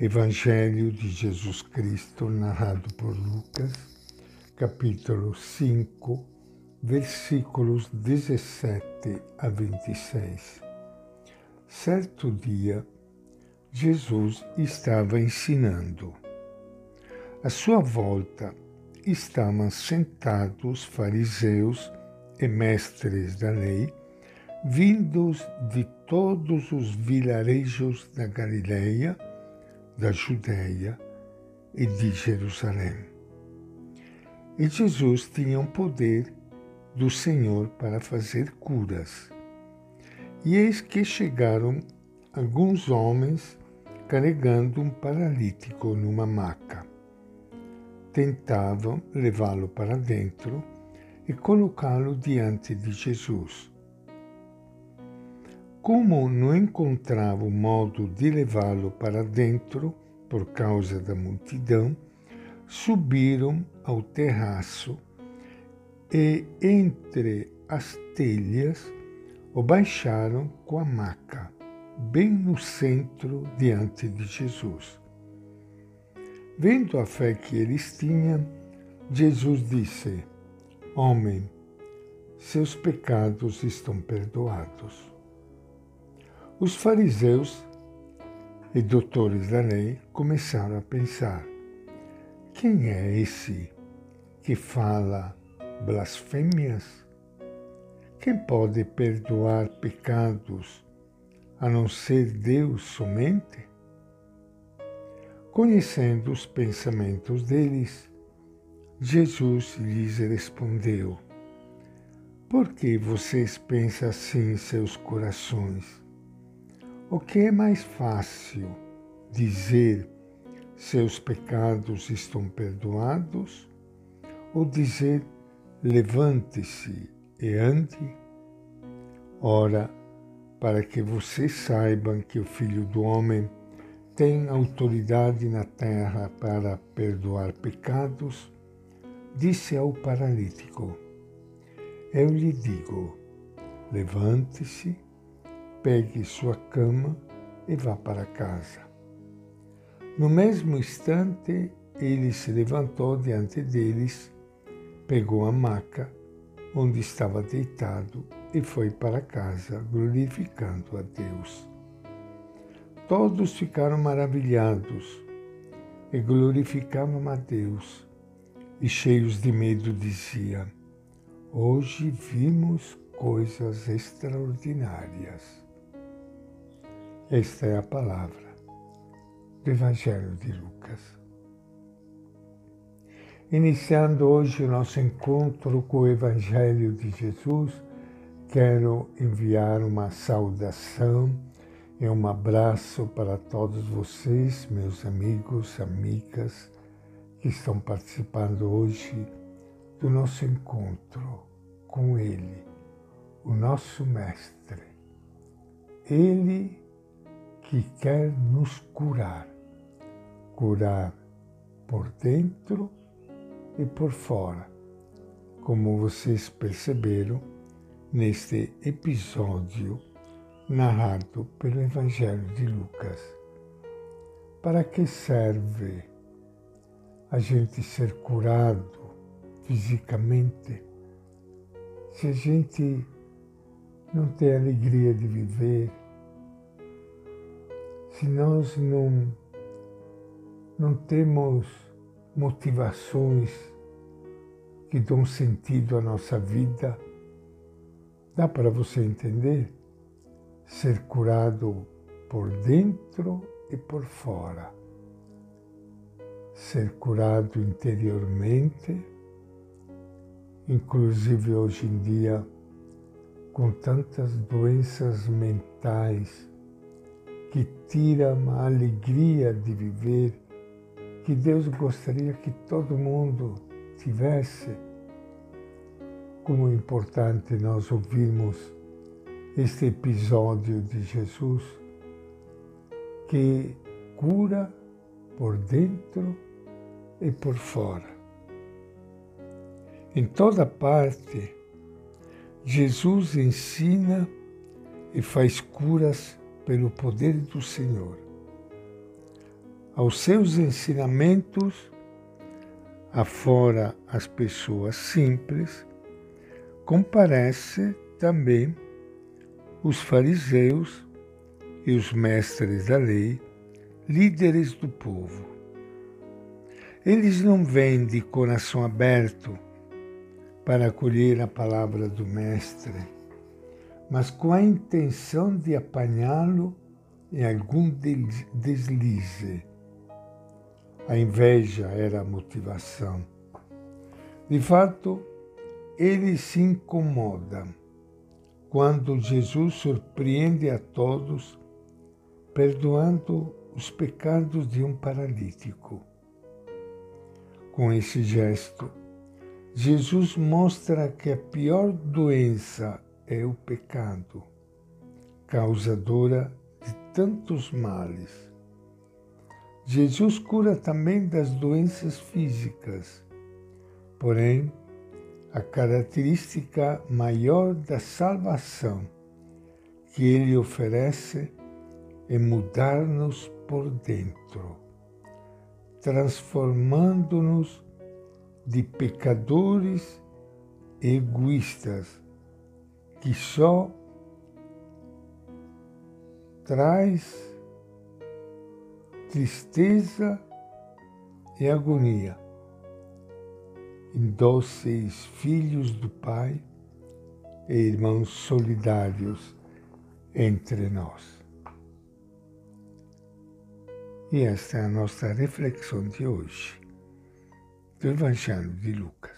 Evangelho de Jesus Cristo, narrado por Lucas, capítulo 5, versículos 17 a 26. Certo dia, Jesus estava ensinando. À sua volta estavam sentados fariseus e mestres da lei, vindos de todos os vilarejos da Galileia, da Judéia e de Jerusalém. E Jesus tinha o poder do Senhor para fazer curas. E eis que chegaram alguns homens carregando um paralítico numa maca. Tentavam levá-lo para dentro e colocá-lo diante de Jesus. Como não encontrava modo de levá-lo para dentro por causa da multidão, subiram ao terraço e, entre as telhas, o baixaram com a maca, bem no centro diante de Jesus. Vendo a fé que eles tinham, Jesus disse: Homem, seus pecados estão perdoados. Os fariseus e doutores da lei começaram a pensar: quem é esse que fala blasfêmias? Quem pode perdoar pecados a não ser Deus somente? Conhecendo os pensamentos deles, Jesus lhes respondeu: Por que vocês pensam assim em seus corações? O que é mais fácil dizer seus pecados estão perdoados ou dizer levante-se e ande? Ora, para que vocês saibam que o Filho do Homem tem autoridade na terra para perdoar pecados, disse ao paralítico: Eu lhe digo, levante-se pegue sua cama e vá para casa. No mesmo instante, ele se levantou diante deles, pegou a maca onde estava deitado e foi para casa, glorificando a Deus. Todos ficaram maravilhados e glorificavam a Deus, e cheios de medo diziam: Hoje vimos coisas extraordinárias. Esta é a palavra do Evangelho de Lucas. Iniciando hoje o nosso encontro com o Evangelho de Jesus, quero enviar uma saudação e um abraço para todos vocês, meus amigos, amigas, que estão participando hoje do nosso encontro com Ele, o nosso Mestre. Ele que quer nos curar. Curar por dentro e por fora, como vocês perceberam neste episódio narrado pelo Evangelho de Lucas. Para que serve a gente ser curado fisicamente se a gente não tem alegria de viver, se nós não, não temos motivações que dão sentido à nossa vida, dá para você entender? Ser curado por dentro e por fora. Ser curado interiormente, inclusive hoje em dia, com tantas doenças mentais que tira a alegria de viver, que Deus gostaria que todo mundo tivesse. Como é importante nós ouvirmos este episódio de Jesus que cura por dentro e por fora. Em toda parte, Jesus ensina e faz curas pelo poder do Senhor. aos seus ensinamentos, afora as pessoas simples, comparece também os fariseus e os mestres da lei, líderes do povo. Eles não vêm de coração aberto para acolher a palavra do Mestre, mas com a intenção de apanhá-lo em algum deslize. A inveja era a motivação. De fato, ele se incomoda quando Jesus surpreende a todos perdoando os pecados de um paralítico. Com esse gesto, Jesus mostra que a pior doença é o pecado, causadora de tantos males. Jesus cura também das doenças físicas, porém, a característica maior da salvação que ele oferece é mudar-nos por dentro, transformando-nos de pecadores egoístas que só traz tristeza e agonia em dóceis filhos do Pai e irmãos solidários entre nós. E esta é a nossa reflexão de hoje do Evangelho de Lucas.